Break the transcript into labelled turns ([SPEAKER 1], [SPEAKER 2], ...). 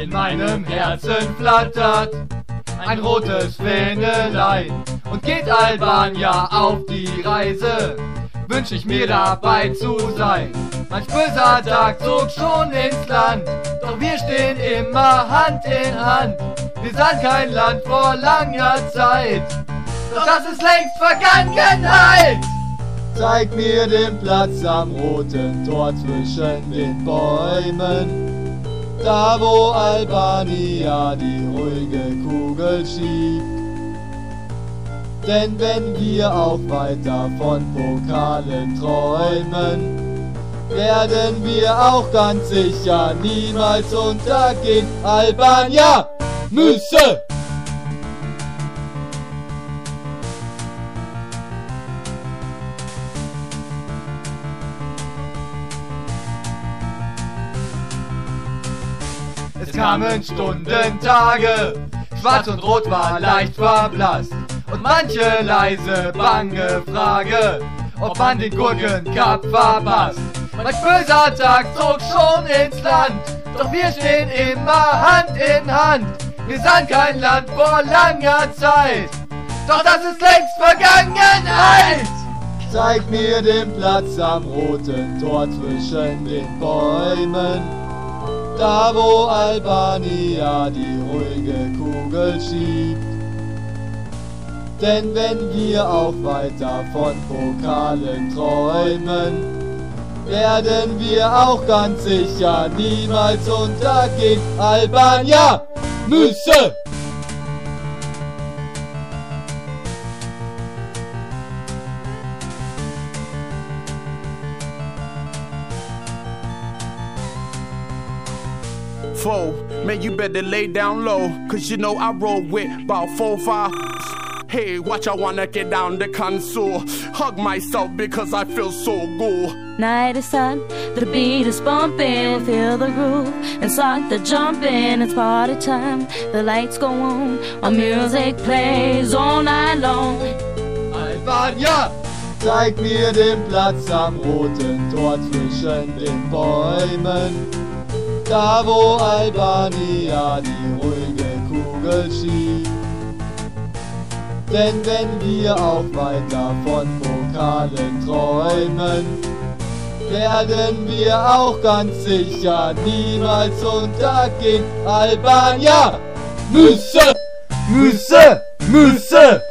[SPEAKER 1] In meinem Herzen flattert ein rotes Fähnelein und geht Albania auf die Reise, wünsch ich mir dabei zu sein. Manch böser Tag zog schon ins Land, doch wir stehen immer Hand in Hand. Wir sahen kein Land vor langer Zeit, doch das ist längst Vergangenheit.
[SPEAKER 2] Zeig mir den Platz am roten Tor zwischen den Bäumen, da wo Albania die ruhige Kugel schiebt. Denn wenn wir auch weiter von Pokalen träumen, werden wir auch ganz sicher niemals untergehen. Albania müsse!
[SPEAKER 1] Es kamen Stunden, Tage, schwarz und rot war leicht verblasst. Und manche leise, bange Frage, ob man den Gurkencup verpasst. Manch böser Tag zog schon ins Land, doch wir stehen immer Hand in Hand. Wir sahen kein Land vor langer Zeit, doch das ist längst Vergangenheit.
[SPEAKER 2] Zeig mir den Platz am roten Tor zwischen den Bäumen, da wo Albania die ruhige Kugel schiebt. Denn wenn wir auch weiter von Pokalen träumen, werden wir auch ganz sicher niemals untergehen. Albania müsse!
[SPEAKER 3] Foe, man, you better lay down low, cause you know I roll with about four, five. Hey, watch, I wanna get down the console. Hug myself because I feel so good.
[SPEAKER 4] Night is sun, the beat is bumping, feel the groove and start the jumping. It's party time, the lights go on, our music plays all night long.
[SPEAKER 2] Albania! Zeig mir den Platz am roten Tor zwischen den Bäumen, da wo Albania die ruhige Kugel schiebt. Denn wenn wir auch weiter von Pokalen träumen, werden wir auch ganz sicher niemals untergehen. Albania müsse, müsse, müsse!